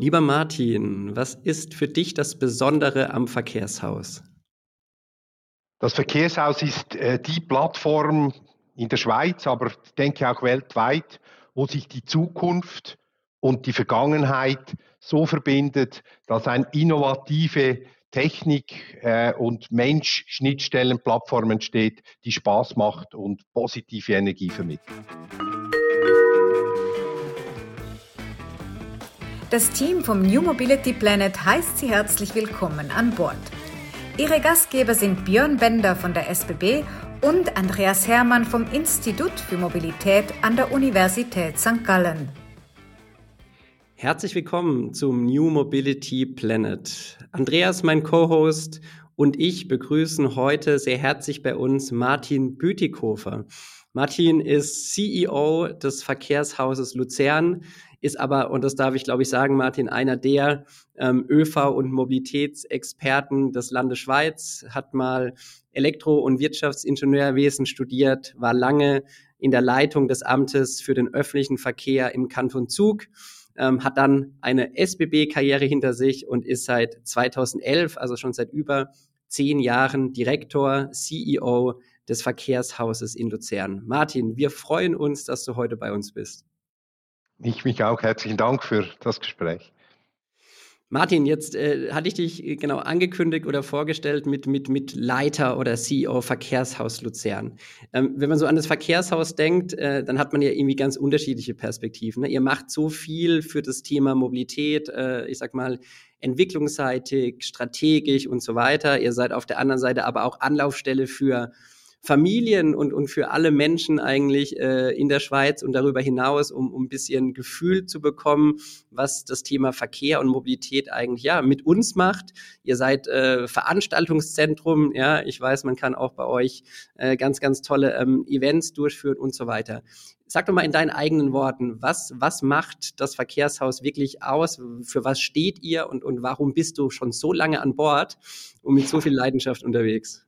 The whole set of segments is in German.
Lieber Martin, was ist für dich das Besondere am Verkehrshaus? Das Verkehrshaus ist äh, die Plattform in der Schweiz, aber ich denke auch weltweit, wo sich die Zukunft und die Vergangenheit so verbindet, dass eine innovative Technik äh, und Mensch-Schnittstellenplattform entsteht, die Spaß macht und positive Energie vermittelt. Das Team vom New Mobility Planet heißt Sie herzlich willkommen an Bord. Ihre Gastgeber sind Björn Bender von der SBB und Andreas Hermann vom Institut für Mobilität an der Universität St. Gallen. Herzlich willkommen zum New Mobility Planet. Andreas, mein Co-Host, und ich begrüßen heute sehr herzlich bei uns Martin Bütikofer. Martin ist CEO des Verkehrshauses Luzern, ist aber, und das darf ich glaube ich sagen, Martin, einer der ähm, ÖV- und Mobilitätsexperten des Landes Schweiz, hat mal Elektro- und Wirtschaftsingenieurwesen studiert, war lange in der Leitung des Amtes für den öffentlichen Verkehr im Kanton Zug ähm, hat dann eine SBB-Karriere hinter sich und ist seit 2011, also schon seit über zehn Jahren Direktor, CEO des Verkehrshauses in Luzern. Martin, wir freuen uns, dass du heute bei uns bist. Ich mich auch. Herzlichen Dank für das Gespräch. Martin, jetzt äh, hatte ich dich äh, genau angekündigt oder vorgestellt mit, mit, mit Leiter oder CEO Verkehrshaus Luzern. Ähm, wenn man so an das Verkehrshaus denkt, äh, dann hat man ja irgendwie ganz unterschiedliche Perspektiven. Ne? Ihr macht so viel für das Thema Mobilität, äh, ich sag mal, entwicklungsseitig, strategisch und so weiter. Ihr seid auf der anderen Seite aber auch Anlaufstelle für Familien und, und für alle Menschen eigentlich äh, in der Schweiz und darüber hinaus, um, um ein bisschen Gefühl zu bekommen, was das Thema Verkehr und Mobilität eigentlich ja mit uns macht. Ihr seid äh, Veranstaltungszentrum, ja, ich weiß, man kann auch bei euch äh, ganz, ganz tolle ähm, Events durchführen und so weiter. Sag doch mal in deinen eigenen Worten, was, was macht das Verkehrshaus wirklich aus? Für was steht ihr und, und warum bist du schon so lange an Bord und mit so viel Leidenschaft unterwegs?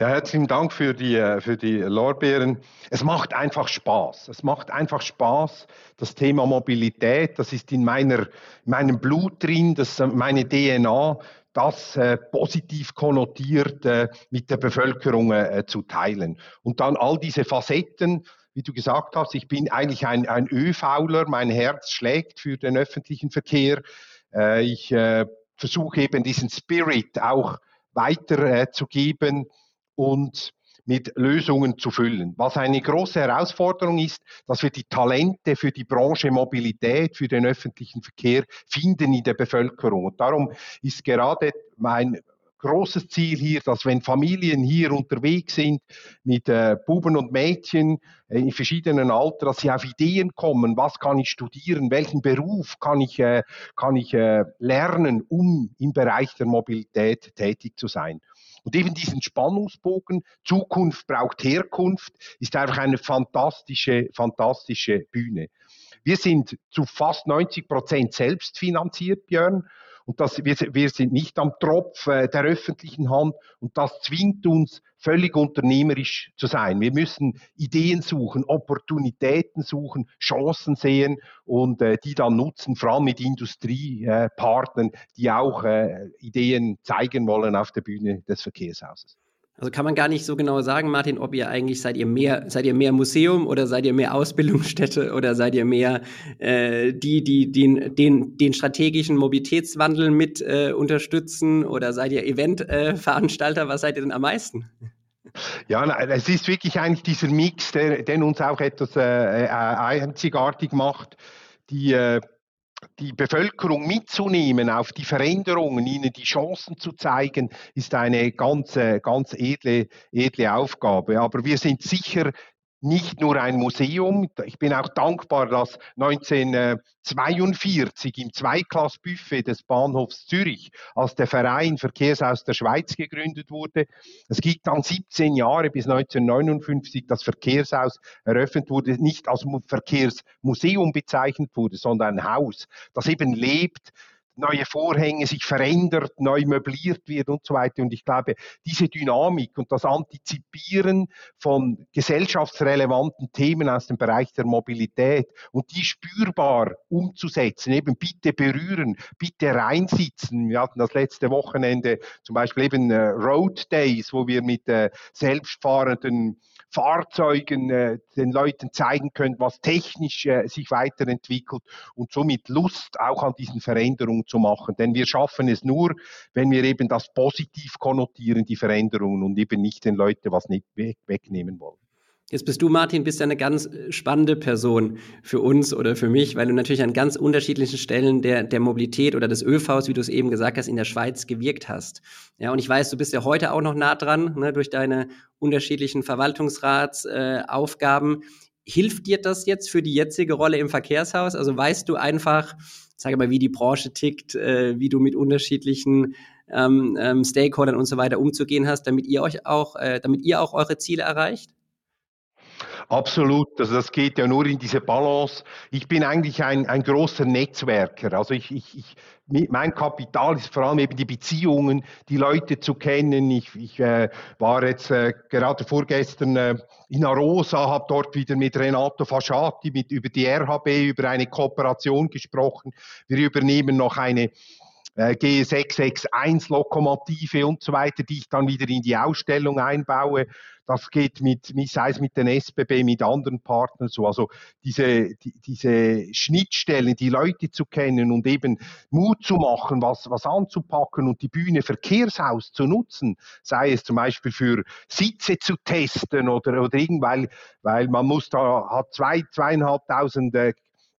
Ja, herzlichen Dank für die, äh, für die Lorbeeren. Es macht einfach Spaß. Es macht einfach Spaß. Das Thema Mobilität, das ist in, meiner, in meinem Blut drin, das ist meine DNA, das äh, positiv konnotiert äh, mit der Bevölkerung äh, zu teilen. Und dann all diese Facetten, wie du gesagt hast, ich bin eigentlich ein, ein ÖVler, mein Herz schlägt für den öffentlichen Verkehr. Äh, ich äh, versuche eben diesen Spirit auch weiterzugeben und mit Lösungen zu füllen. Was eine große Herausforderung ist, dass wir die Talente für die Branche Mobilität, für den öffentlichen Verkehr finden in der Bevölkerung. Und darum ist gerade mein großes Ziel hier, dass wenn Familien hier unterwegs sind mit äh, Buben und Mädchen äh, in verschiedenen Alter, dass sie auf Ideen kommen, was kann ich studieren, welchen Beruf kann ich, äh, kann ich äh, lernen, um im Bereich der Mobilität tätig zu sein. Und eben diesen Spannungsbogen, Zukunft braucht Herkunft, ist einfach eine fantastische, fantastische Bühne. Wir sind zu fast 90 Prozent selbst finanziert, Björn. Und das, wir, wir sind nicht am Tropf äh, der öffentlichen Hand und das zwingt uns, völlig unternehmerisch zu sein. Wir müssen Ideen suchen, Opportunitäten suchen, Chancen sehen und äh, die dann nutzen, vor allem mit Industriepartnern, äh, die auch äh, Ideen zeigen wollen auf der Bühne des Verkehrshauses. Also kann man gar nicht so genau sagen, Martin, ob ihr eigentlich seid ihr mehr, seid ihr mehr Museum oder seid ihr mehr Ausbildungsstätte oder seid ihr mehr äh, die, die den, den, den strategischen Mobilitätswandel mit äh, unterstützen oder seid ihr Eventveranstalter? Äh, Was seid ihr denn am meisten? Ja, es ist wirklich eigentlich dieser Mix, der, der uns auch etwas äh, äh einzigartig macht. Die äh, die Bevölkerung mitzunehmen auf die Veränderungen, ihnen die Chancen zu zeigen, ist eine ganz, ganz edle, edle Aufgabe. Aber wir sind sicher nicht nur ein Museum. Ich bin auch dankbar, dass 1942 im Zweiklassbuffet des Bahnhofs Zürich, als der Verein Verkehrshaus der Schweiz gegründet wurde, es gibt dann 17 Jahre bis 1959 das Verkehrshaus eröffnet wurde, nicht als Verkehrsmuseum bezeichnet wurde, sondern ein Haus, das eben lebt, neue Vorhänge sich verändert, neu möbliert wird und so weiter. Und ich glaube, diese Dynamik und das Antizipieren von gesellschaftsrelevanten Themen aus dem Bereich der Mobilität und die spürbar umzusetzen, eben bitte berühren, bitte reinsitzen. Wir hatten das letzte Wochenende zum Beispiel eben äh, Road Days, wo wir mit äh, selbstfahrenden Fahrzeugen äh, den Leuten zeigen können, was technisch sich weiterentwickelt und somit Lust auch an diesen Veränderungen zu machen. Denn wir schaffen es nur, wenn wir eben das positiv konnotieren, die Veränderungen und eben nicht den Leuten was nicht weg, wegnehmen wollen. Jetzt bist du, Martin, bist ja eine ganz äh, spannende Person für uns oder für mich, weil du natürlich an ganz unterschiedlichen Stellen der, der Mobilität oder des ÖVs, wie du es eben gesagt hast, in der Schweiz gewirkt hast. Ja, und ich weiß, du bist ja heute auch noch nah dran, ne, durch deine unterschiedlichen Verwaltungsratsaufgaben. Äh, Hilft dir das jetzt für die jetzige Rolle im Verkehrshaus? Also weißt du einfach, sage mal, wie die Branche tickt, äh, wie du mit unterschiedlichen ähm, ähm, Stakeholdern und so weiter umzugehen hast, damit ihr euch auch, äh, damit ihr auch eure Ziele erreicht? Absolut, also das geht ja nur in diese Balance. Ich bin eigentlich ein, ein großer Netzwerker. Also ich, ich, ich, mein Kapital ist vor allem eben die Beziehungen, die Leute zu kennen. Ich, ich äh, war jetzt äh, gerade vorgestern äh, in Arosa, habe dort wieder mit Renato Fasciati mit, über die RHB, über eine Kooperation gesprochen. Wir übernehmen noch eine äh, G661 Lokomotive und so weiter, die ich dann wieder in die Ausstellung einbaue. Das geht mit, sei es mit den SBB, mit anderen Partnern so. Also diese, die, diese Schnittstellen, die Leute zu kennen und eben Mut zu machen, was, was anzupacken und die Bühne Verkehrshaus zu nutzen, sei es zum Beispiel für Sitze zu testen oder, oder irgendwann, weil man muss da, hat zwei, zweieinhalbtausend äh,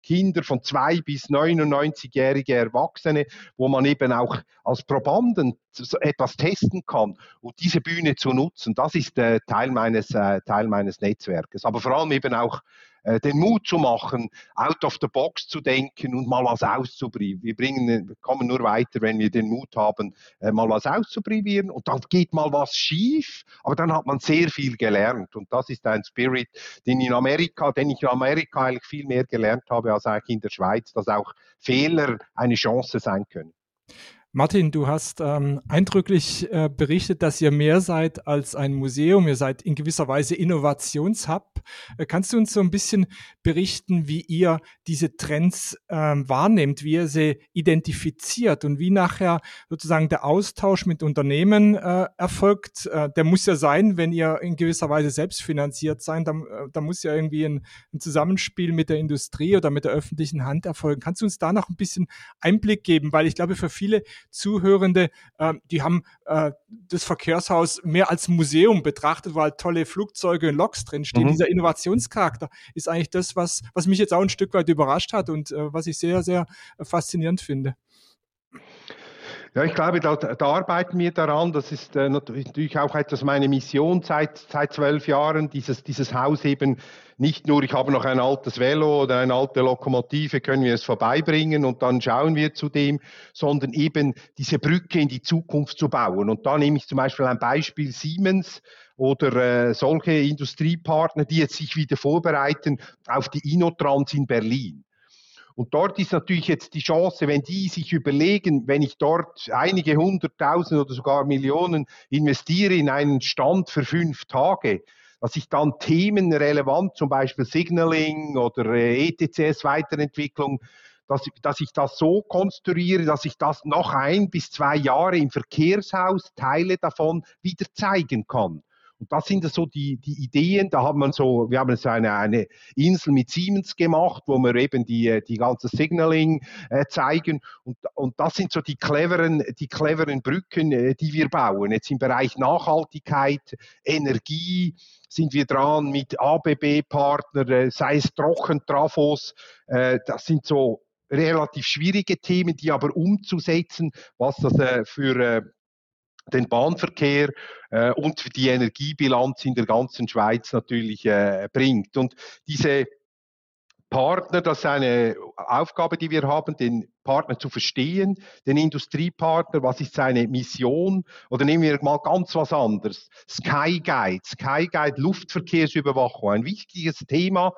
Kinder von zwei bis 99-jährige Erwachsene, wo man eben auch als Probanden etwas testen kann und diese Bühne zu nutzen, das ist äh, Teil, meines, äh, Teil meines Netzwerkes. Aber vor allem eben auch äh, den Mut zu machen, out of the box zu denken und mal was auszuprobieren. Wir bringen, kommen nur weiter, wenn wir den Mut haben, äh, mal was auszuprobieren und dann geht mal was schief, aber dann hat man sehr viel gelernt und das ist ein Spirit, den in Amerika, den ich in Amerika eigentlich viel mehr gelernt habe als eigentlich in der Schweiz, dass auch Fehler eine Chance sein können. Martin, du hast ähm, eindrücklich äh, berichtet, dass ihr mehr seid als ein Museum. Ihr seid in gewisser Weise Innovationshub. Äh, kannst du uns so ein bisschen berichten, wie ihr diese Trends ähm, wahrnehmt, wie ihr sie identifiziert und wie nachher sozusagen der Austausch mit Unternehmen äh, erfolgt? Äh, der muss ja sein, wenn ihr in gewisser Weise selbstfinanziert seid, da, äh, da muss ja irgendwie ein, ein Zusammenspiel mit der Industrie oder mit der öffentlichen Hand erfolgen. Kannst du uns da noch ein bisschen Einblick geben? Weil ich glaube, für viele Zuhörende, äh, die haben äh, das Verkehrshaus mehr als Museum betrachtet, weil tolle Flugzeuge und Loks drinstehen. Mhm. Dieser Innovationscharakter ist eigentlich das, was, was mich jetzt auch ein Stück weit überrascht hat und äh, was ich sehr, sehr faszinierend finde. Ja, ich glaube, da, da, arbeiten wir daran. Das ist äh, natürlich auch etwas meine Mission seit, seit zwölf Jahren, dieses, dieses Haus eben nicht nur, ich habe noch ein altes Velo oder eine alte Lokomotive, können wir es vorbeibringen und dann schauen wir zu dem, sondern eben diese Brücke in die Zukunft zu bauen. Und da nehme ich zum Beispiel ein Beispiel Siemens oder äh, solche Industriepartner, die jetzt sich wieder vorbereiten auf die Inotrans in Berlin. Und dort ist natürlich jetzt die Chance, wenn die sich überlegen, wenn ich dort einige hunderttausend oder sogar Millionen investiere in einen Stand für fünf Tage, dass ich dann Themen relevant, zum Beispiel Signaling oder äh, ETCS-Weiterentwicklung, dass, dass ich das so konstruiere, dass ich das noch ein bis zwei Jahre im Verkehrshaus Teile davon wieder zeigen kann. Und das sind so die, die Ideen. Da haben wir so, wir haben so eine, eine Insel mit Siemens gemacht, wo wir eben die, die ganze Signaling äh, zeigen. Und, und das sind so die cleveren, die cleveren Brücken, äh, die wir bauen. Jetzt im Bereich Nachhaltigkeit, Energie, sind wir dran mit ABB-Partnern, äh, sei es Trockentrafos. Äh, das sind so relativ schwierige Themen, die aber umzusetzen, was das äh, für äh, den Bahnverkehr äh, und die Energiebilanz in der ganzen Schweiz natürlich äh, bringt. Und diese Partner, das ist eine Aufgabe, die wir haben, den Partner zu verstehen, den Industriepartner, was ist seine Mission? Oder nehmen wir mal ganz was anderes. Sky Guide, Sky Guide, Luftverkehrsüberwachung, ein wichtiges Thema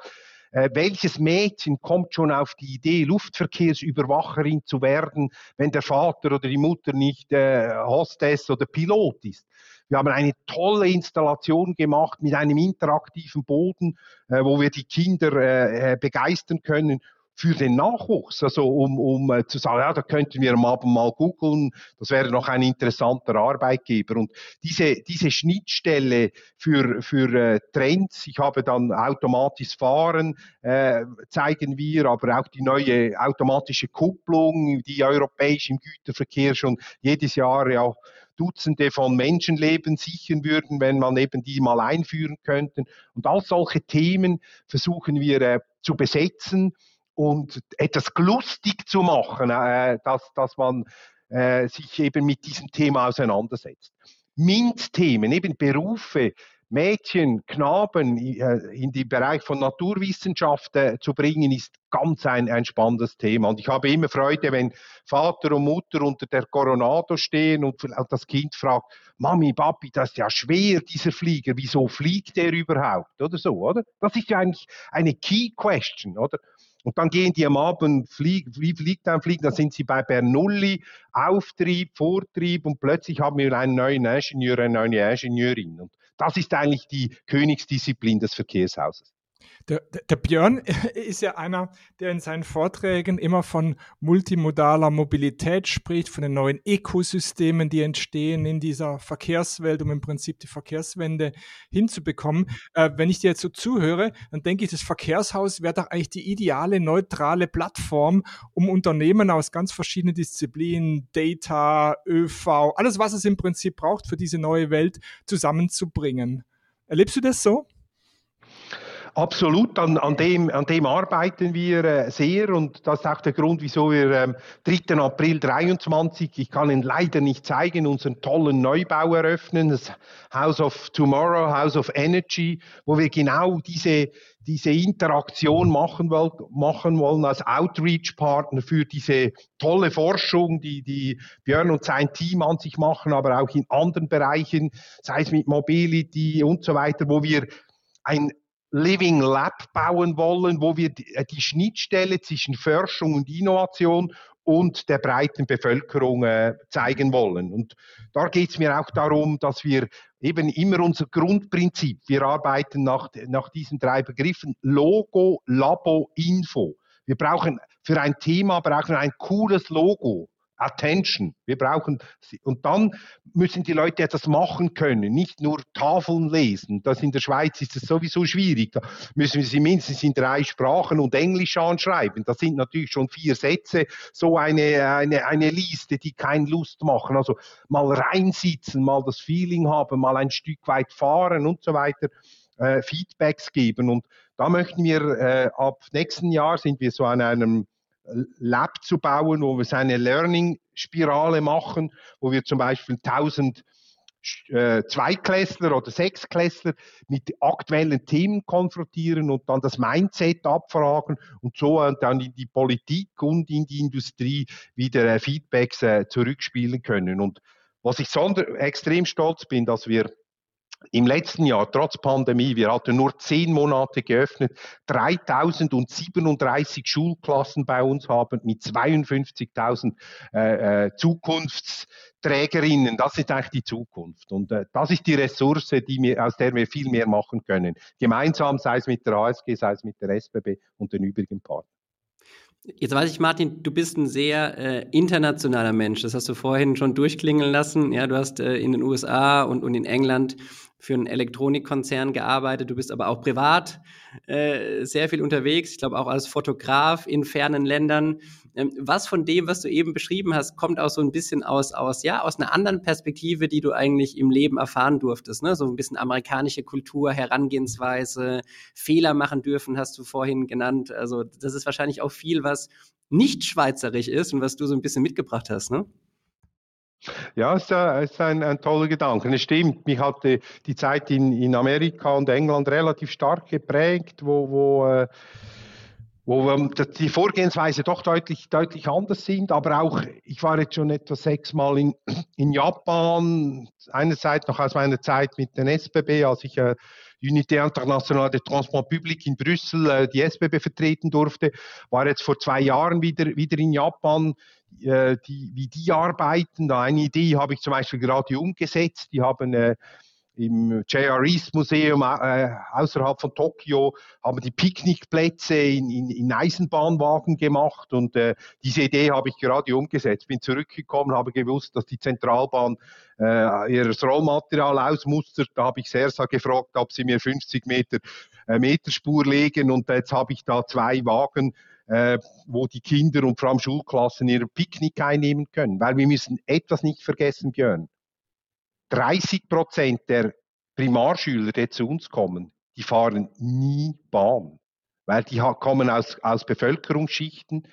Äh, welches Mädchen kommt schon auf die Idee, Luftverkehrsüberwacherin zu werden, wenn der Vater oder die Mutter nicht äh, Hostess oder Pilot ist? Wir haben eine tolle Installation gemacht mit einem interaktiven Boden, äh, wo wir die Kinder äh, äh begeistern können für den Nachwuchs, also um, um äh, zu sagen, ja, da könnten wir am Abend mal googeln, das wäre noch ein interessanter Arbeitgeber. Und diese, diese Schnittstelle für, für äh, Trends, ich habe dann automatisches Fahren, äh, zeigen wir, aber auch die neue automatische Kupplung, die europäisch im Güterverkehr schon jedes Jahr ja Dutzende von Menschenleben sichern würden, wenn man eben die mal einführen könnte. Und all solche Themen versuchen wir äh, zu besetzen und etwas lustig zu machen, äh, dass, dass man äh, sich eben mit diesem Thema auseinandersetzt. MINT-Themen, eben Berufe, Mädchen, Knaben äh, in den Bereich von Naturwissenschaft äh, zu bringen, ist ganz ein, ein spannendes Thema. Und ich habe immer Freude, wenn Vater und Mutter unter der Coronado stehen und das Kind fragt, Mami, Papi, das ist ja schwer, dieser Flieger, wieso fliegt der überhaupt? Oder so, oder? Das ist ja eigentlich eine Key Question, oder? Und dann gehen die am Abend, flieg, fliegt ein Fliegen, dann sind sie bei Bernoulli, Auftrieb, Vortrieb und plötzlich haben wir einen neuen Ingenieur, eine neue Ingenieurin. Und das ist eigentlich die Königsdisziplin des Verkehrshauses. Der, der, Björn ist ja einer, der in seinen Vorträgen immer von multimodaler Mobilität spricht, von den neuen Ökosystemen, die entstehen in dieser Verkehrswelt, um im Prinzip die Verkehrswende hinzubekommen. Äh, wenn ich dir jetzt so zuhöre, dann denke ich, das Verkehrshaus wäre doch eigentlich die ideale, neutrale Plattform, um Unternehmen aus ganz verschiedenen Disziplinen, Data, ÖV, alles, was es im Prinzip braucht für diese neue Welt, zusammenzubringen. Erlebst du das so? Absolut, an, an, dem, an dem arbeiten wir äh, sehr und das ist auch der Grund, wieso wir am ähm, 3. April 23, ich kann ihn leider nicht zeigen, unseren tollen Neubau eröffnen, das House of Tomorrow, House of Energy, wo wir genau diese, diese Interaktion machen, wollen, machen wollen als Outreach-Partner für diese tolle Forschung, die, die Björn und sein Team an sich machen, aber auch in anderen Bereichen, sei es mit Mobility und so weiter, wo wir ein Living Lab bauen wollen, wo wir die, äh, die Schnittstelle zwischen Forschung und Innovation und der breiten Bevölkerung äh, zeigen wollen. Und da geht es mir auch darum, dass wir eben immer unser Grundprinzip, wir arbeiten nach, nach diesen drei Begriffen, Logo, Labo, Info. Wir brauchen für ein Thema brauchen wir ein cooles Logo. Attention. Wir brauchen, und dann müssen die Leute etwas machen können, nicht nur Tafeln lesen. Das in der Schweiz ist es sowieso schwierig. Da müssen wir sie mindestens in drei Sprachen und Englisch anschreiben. Das sind natürlich schon vier Sätze, so eine, eine, eine Liste, die keine Lust machen. Also mal reinsitzen, mal das Feeling haben, mal ein Stück weit fahren und so weiter. Äh, Feedbacks geben. Und da möchten wir äh, ab nächsten Jahr sind wir so an einem Lab zu bauen, wo wir so eine Learning-Spirale machen, wo wir zum Beispiel 1000 äh, Zweiklässler oder Sechsklässler mit aktuellen Themen konfrontieren und dann das Mindset abfragen und so dann in die Politik und in die Industrie wieder äh, Feedbacks äh, zurückspielen können. Und was ich extrem stolz bin, dass wir im letzten Jahr, trotz Pandemie, wir hatten nur zehn Monate geöffnet, 3037 Schulklassen bei uns haben mit 52.000 äh, äh, Zukunftsträgerinnen. Das ist eigentlich die Zukunft. Und äh, das ist die Ressource, die wir, aus der wir viel mehr machen können. Gemeinsam, sei es mit der ASG, sei es mit der SBB und den übrigen Partnern. Jetzt weiß ich, Martin, du bist ein sehr äh, internationaler Mensch. Das hast du vorhin schon durchklingeln lassen. Ja, du hast äh, in den USA und, und in England für einen Elektronikkonzern gearbeitet. Du bist aber auch privat äh, sehr viel unterwegs. Ich glaube auch als Fotograf in fernen Ländern. Ähm, was von dem, was du eben beschrieben hast, kommt auch so ein bisschen aus, aus, ja, aus einer anderen Perspektive, die du eigentlich im Leben erfahren durftest. Ne? So ein bisschen amerikanische Kultur, Herangehensweise, Fehler machen dürfen, hast du vorhin genannt. Also das ist wahrscheinlich auch viel, was nicht schweizerisch ist und was du so ein bisschen mitgebracht hast, ne? Ja, es ist ein, ein toller Gedanke. Es stimmt, mich hat die, Zeit in, in Amerika und England relativ stark geprägt, wo, wo, äh, wo die Vorgehensweise doch deutlich, deutlich anders sind. Aber auch, ich war jetzt schon etwa sechsmal in, in Japan, einerseits noch aus meiner Zeit mit den SBB, als ich äh, Unité Internationale de Transport Public in Brüssel äh, die SBB vertreten durfte, war jetzt vor zwei Jahren wieder, wieder in Japan, die, wie die arbeiten. Da eine Idee habe ich zum Beispiel gerade umgesetzt. Die haben äh, im JR East Museum äh, außerhalb von Tokio haben die Picknickplätze in, in, in Eisenbahnwagen gemacht und äh, diese Idee habe ich gerade umgesetzt. Bin zurückgekommen, habe gewusst, dass die Zentralbahn äh, ihr Rollmaterial ausmustert. Da habe ich Sersa gefragt, ob sie mir 50 Meter äh, Meterspur legen und jetzt habe ich da zwei Wagen äh, wo die Kinder und vor allem Schulklassen ihre Picknick einnehmen können. Weil wir müssen etwas nicht vergessen, Björn. 30 Prozent der Primarschüler, die zu uns kommen, die fahren nie Bahn, weil die kommen aus, aus Bevölkerungsschichten,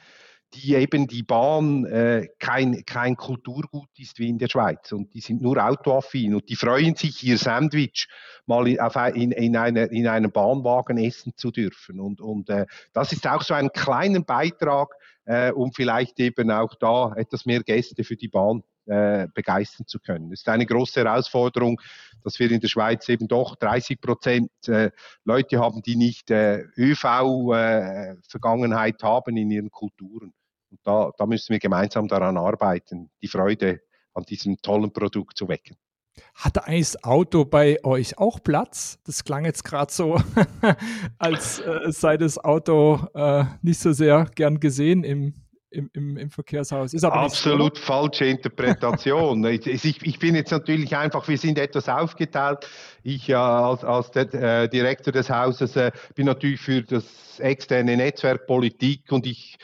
die eben die Bahn äh, kein, kein Kulturgut ist wie in der Schweiz. Und die sind nur autoaffin. Und die freuen sich, ihr Sandwich mal in, auf, in, in, einer, in einem Bahnwagen essen zu dürfen. Und, und äh, das ist auch so ein kleiner Beitrag, äh, um vielleicht eben auch da etwas mehr Gäste für die Bahn äh, begeistern zu können. Es ist eine große Herausforderung, dass wir in der Schweiz eben doch 30 Prozent äh, Leute haben, die nicht äh, ÖV-Vergangenheit äh, haben in ihren Kulturen. Und da, da müssen wir gemeinsam daran arbeiten, die Freude an diesem tollen Produkt zu wecken. Hatte eigentlich das Auto bei euch auch Platz? Das klang jetzt gerade so, als äh, sei das Auto äh, nicht so sehr gern gesehen im im, im, im Verkehrshaus. Ist aber Absolut so. falsche Interpretation. ich, ich, bin jetzt natürlich einfach, wir sind etwas aufgeteilt. Ich äh, als, als der, äh, Direktor des Hauses äh, bin natürlich für das externe Netzwerk Politik und ich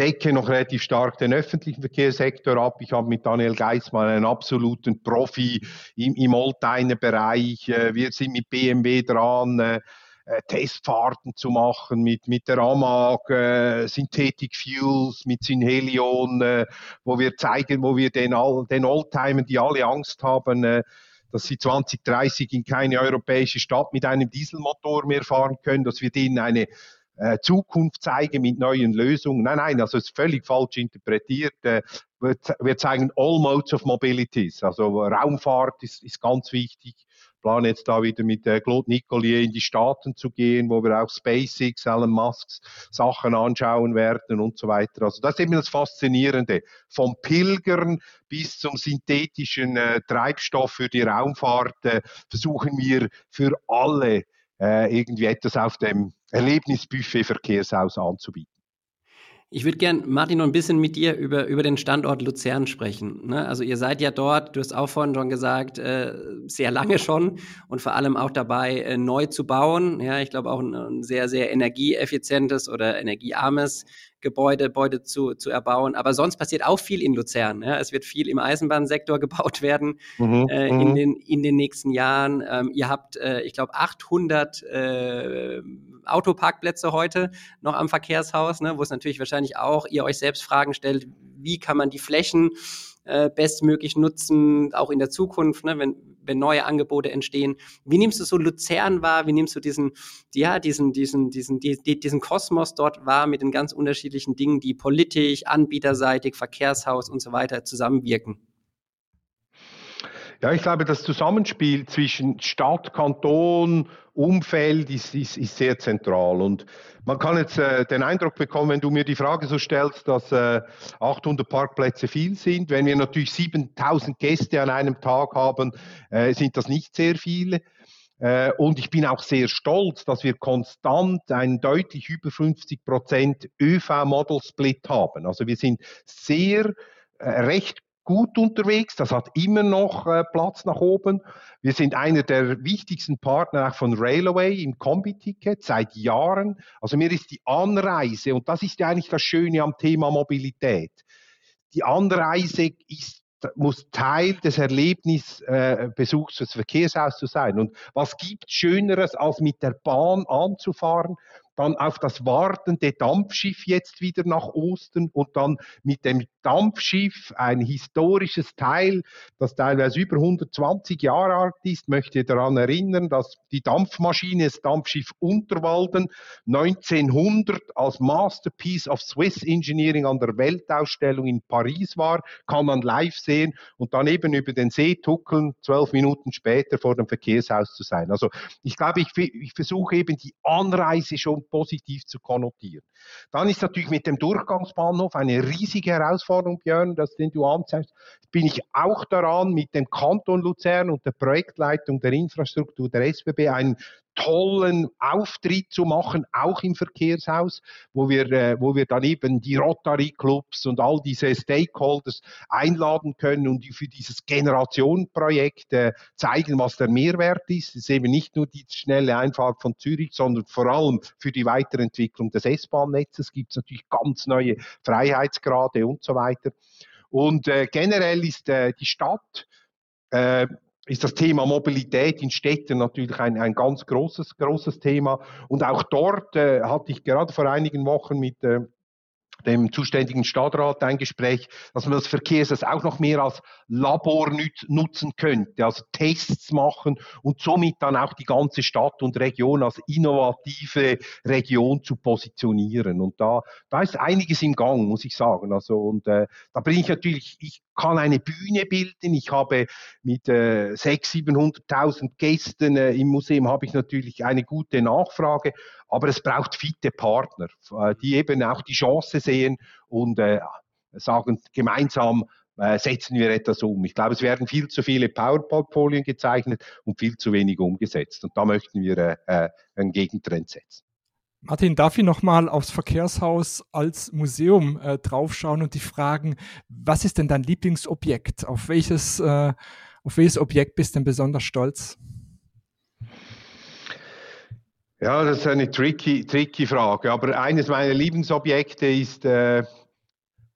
decke noch relativ stark den öffentlichen Verkehrssektor ab. Ich habe mit Daniel Geismann einen absoluten Profi im, im Oldtimer-Bereich. Äh, wir sind mit BMW dran äh, äh, Testfahrten zu machen mit, mit der AMAG, äh, Synthetic Fuels, mit Synhelion, äh, wo wir zeigen, wo wir den, den Oldtimern, die alle Angst haben, äh, dass sie 2030 in keine europäische Stadt mit einem Dieselmotor mehr fahren können, dass wir denen eine äh, Zukunft zeigen mit neuen Lösungen. Nein, nein, also es ist völlig falsch interpretiert. Äh, wir, zeigen all modes of mobilities. Also Raumfahrt ist, ist ganz wichtig plane jetzt da wieder mit äh, Claude Nicolier in die Staaten zu gehen, wo wir auch SpaceX, Elon Musks Sachen anschauen werden und so weiter. Also das ist eben das Faszinierende. Vom Pilgern bis zum synthetischen äh, Treibstoff für die Raumfahrt äh, versuchen wir für alle äh, irgendwie etwas auf dem Erlebnisbuffet Verkehrshaus anzubieten. Ich würde gern, Martin, noch ein bisschen mit dir über, über den Standort Luzern sprechen. Ne? Also ihr seid ja dort, du hast auch vorhin schon gesagt, äh, sehr lange schon und vor allem auch dabei, äh, neu zu bauen. Ja, ich glaube auch ein, ein, sehr, sehr energieeffizientes oder energiearmes Gebäude, Gebäude zu, zu erbauen. Aber sonst passiert auch viel in Luzern. Ja? Es wird viel im Eisenbahnsektor gebaut werden mhm, äh, in, mhm. den, in den nächsten Jahren. Ähm, ihr habt, äh, ich glaube, 800 äh, Autoparkplätze heute noch am Verkehrshaus, ne? wo es natürlich wahrscheinlich auch ihr euch selbst Fragen stellt, wie kann man die Flächen äh, bestmöglich nutzen, auch in der Zukunft, ne, wenn, wenn neue Angebote entstehen. Wie nimmst du so Luzern wahr? Wie nimmst du diesen, ja, diesen, diesen, diesen, die, diesen Kosmos dort wahr mit den ganz unterschiedlichen Dingen, die politisch, anbieterseitig, Verkehrshaus und so weiter zusammenwirken? Ja, ich glaube, das Zusammenspiel zwischen Stadt, Kanton, Umfeld ist, ist, ist sehr zentral. Und man kann jetzt äh, den Eindruck bekommen, wenn du mir die Frage so stellst, dass äh, 800 Parkplätze viel sind. Wenn wir natürlich 7000 Gäste an einem Tag haben, äh, sind das nicht sehr viele. Äh, und ich bin auch sehr stolz, dass wir konstant einen deutlich über 50 Prozent ÖV-Model-Split haben. Also wir sind sehr äh, recht gut unterwegs. Das hat immer noch äh, Platz nach oben. Wir sind einer der wichtigsten Partner auch von Railway im Kombi-Ticket seit Jahren. Also mir ist die Anreise, und das ist ja eigentlich das Schöne am Thema Mobilität, die Anreise ist muss Teil des Erlebnisbesuchs äh, des Verkehrshauses sein. Und was gibt Schöneres, als mit der Bahn anzufahren? Dann auf das wartende Dampfschiff jetzt wieder nach Osten und dann mit dem Dampfschiff, ein historisches Teil, das teilweise über 120 Jahre alt ist, möchte daran erinnern, dass die Dampfmaschine, das Dampfschiff Unterwalden 1900 als Masterpiece of Swiss Engineering an der Weltausstellung in Paris war, kann man live sehen und dann eben über den See tuckeln, zwölf Minuten später vor dem Verkehrshaus zu sein. Also ich glaube, ich, ich versuche eben die Anreise schon positiv zu konnotieren. Dann ist natürlich mit dem Durchgangsbahnhof eine riesige Herausforderung, Björn, das den du anzeigst. Bin ich auch daran, mit dem Kanton Luzern und der Projektleitung der Infrastruktur der SBB einen tollen Auftritt zu machen, auch im Verkehrshaus, wo wir, äh, wo wir dann eben die Rotary Clubs und all diese Stakeholders einladen können und für dieses Generationenprojekt äh, zeigen, was der Mehrwert ist. Es ist eben nicht nur die schnelle Einfahrt von Zürich, sondern vor allem für die Weiterentwicklung des S-Bahn-Netzes gibt es natürlich ganz neue Freiheitsgrade und so weiter. Und äh, generell ist äh, die Stadt äh, ist das Thema Mobilität in Städten natürlich ein, ein ganz großes, großes Thema. Und auch dort äh, hatte ich gerade vor einigen Wochen mit äh, dem zuständigen Stadtrat ein Gespräch, dass man das Verkehrs auch noch mehr als Labor nutzen könnte, also Tests machen und somit dann auch die ganze Stadt und Region als innovative Region zu positionieren. Und da, da ist einiges im Gang, muss ich sagen. Also und äh, da bin ich natürlich, ich kann eine Bühne bilden. Ich habe mit äh, 600.000, 700.000 Gästen äh, im Museum habe ich natürlich eine gute Nachfrage, aber es braucht fitte Partner, äh, die eben auch die Chance sehen und äh, sagen, gemeinsam äh, setzen wir etwas um. Ich glaube, es werden viel zu viele PowerPoint-Folien gezeichnet und viel zu wenig umgesetzt. Und da möchten wir einen Gegentrend setzen. Martin, darf ich nochmal aufs Verkehrshaus als Museum äh, draufschauen und dich fragen, was ist denn dein Lieblingsobjekt? Auf welches, auf welches Objekt bist du denn besonders stolz? Ja, das ist eine tricky, tricky Frage. Aber eines meiner Lieblingsobjekte ist äh,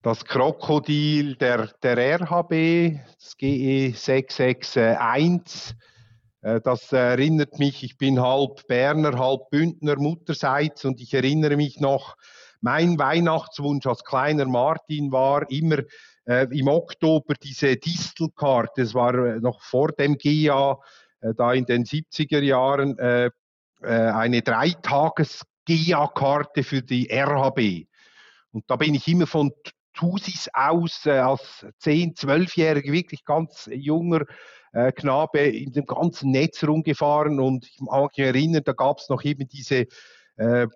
das Krokodil der, der RHB, das GE 661. Äh, das erinnert mich, ich bin halb Berner, halb Bündner Mutterseits und ich erinnere mich noch, mein Weihnachtswunsch als kleiner Martin war immer äh, im Oktober diese Distelkarte, das war äh, noch vor dem GIA, äh, da in den 70er Jahren, äh, eine Dreitages-GIA-Karte für die RHB. Und da bin ich immer von Thusis aus als 10-, 12-Jähriger, wirklich ganz junger äh, Knabe in dem ganzen Netz rumgefahren und ich mag mich erinnern, da gab es noch eben diese äh,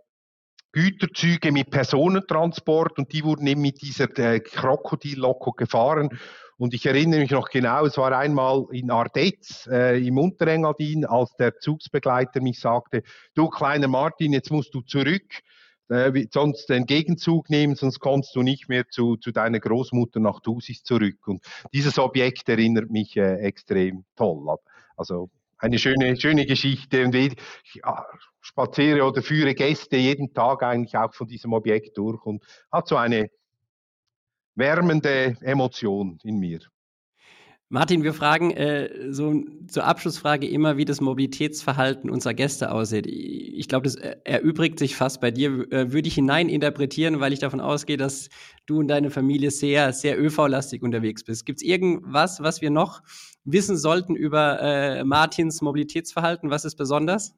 Güterzüge mit Personentransport und die wurden eben mit dieser äh, Krokodilloko gefahren. Und ich erinnere mich noch genau, es war einmal in Ardez äh, im Unterengadin, als der Zugsbegleiter mich sagte, du kleiner Martin, jetzt musst du zurück äh, sonst den Gegenzug nehmen, sonst kommst du nicht mehr zu, zu deiner Großmutter nach Thusis zurück. Und dieses Objekt erinnert mich äh, extrem toll. Also eine schöne, schöne Geschichte. Und ich spaziere oder führe Gäste jeden Tag eigentlich auch von diesem Objekt durch und hat so eine wärmende Emotion in mir. Martin, wir fragen äh, so zur Abschlussfrage immer, wie das Mobilitätsverhalten unserer Gäste aussieht. Ich glaube, das erübrigt sich fast bei dir. Äh, würde ich hineininterpretieren, weil ich davon ausgehe, dass du und deine Familie sehr, sehr ÖV-lastig unterwegs bist. Gibt es irgendwas, was wir noch wissen sollten über äh, Martins Mobilitätsverhalten? Was ist besonders?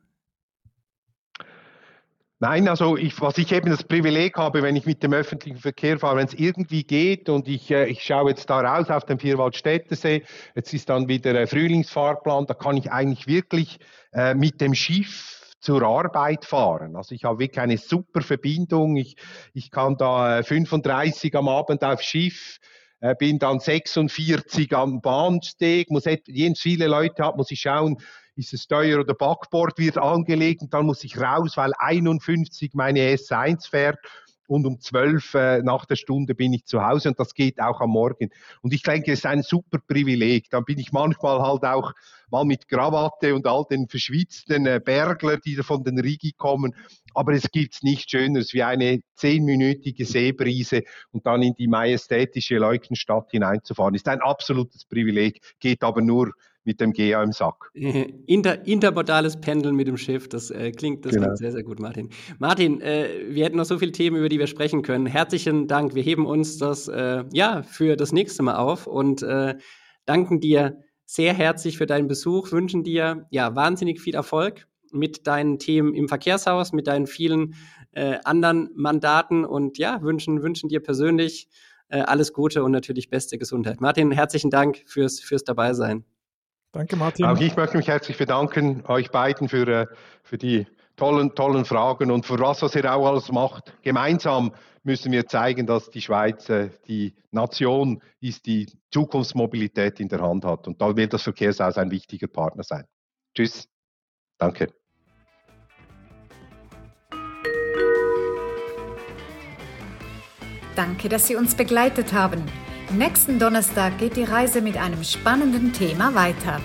Nein, also ich, was ich eben das Privileg habe, wenn ich mit dem öffentlichen Verkehr fahre, wenn es irgendwie geht und ich, äh, ich schaue jetzt da raus auf den Vierwaldstättersee, jetzt ist dann wieder äh, Frühlingsfahrplan, da kann ich eigentlich wirklich äh, mit dem Schiff zur Arbeit fahren. Also ich habe wirklich eine super Verbindung. Ich, ich kann da 35 äh, am Abend aufs Schiff, äh, bin dann 46 am Bahnsteg, muss je viele Leute hat, muss ich schauen, ist es Steuer oder Backbord wird angelegt. Und dann muss ich raus, weil 51 meine S1 fährt und um 12 äh, nach der Stunde bin ich zu Hause und das geht auch am Morgen. Und ich denke, es ist ein super Privileg. Dann bin ich manchmal halt auch mal mit Krawatte und all den verschwitzten äh, Bergler, die von den Rigi kommen. Aber es gibt nichts Schöneres wie eine zehnminütige Seebrise und dann in die majestätische Leukenstadt hineinzufahren. Ist ein absolutes Privileg, geht aber nur mit dem GA im Sack. Inter, intermodales Pendeln mit dem Schiff, das äh, klingt, das genau. klingt sehr, sehr gut, Martin. Martin, äh, wir hätten noch so viele Themen, über die wir sprechen können. Herzlichen Dank. Wir heben uns das äh, ja für das nächste Mal auf und äh, danken dir sehr herzlich für deinen Besuch, wünschen dir ja wahnsinnig viel Erfolg mit deinen Themen im Verkehrshaus, mit deinen vielen äh, anderen Mandaten und ja, wünschen, wünschen dir persönlich äh, alles Gute und natürlich beste Gesundheit. Martin, herzlichen Dank fürs, fürs Dabeisein. Danke, Martin. Auch ich möchte mich herzlich bedanken, euch beiden für, äh, für die tollen, tollen Fragen und für was, was ihr auch alles macht. Gemeinsam müssen wir zeigen, dass die Schweiz äh, die Nation ist, die Zukunftsmobilität in der Hand hat. Und da wird das Verkehrshaus ein wichtiger Partner sein. Tschüss. Danke. Danke, dass Sie uns begleitet haben. Nächsten Donnerstag geht die Reise mit einem spannenden Thema weiter.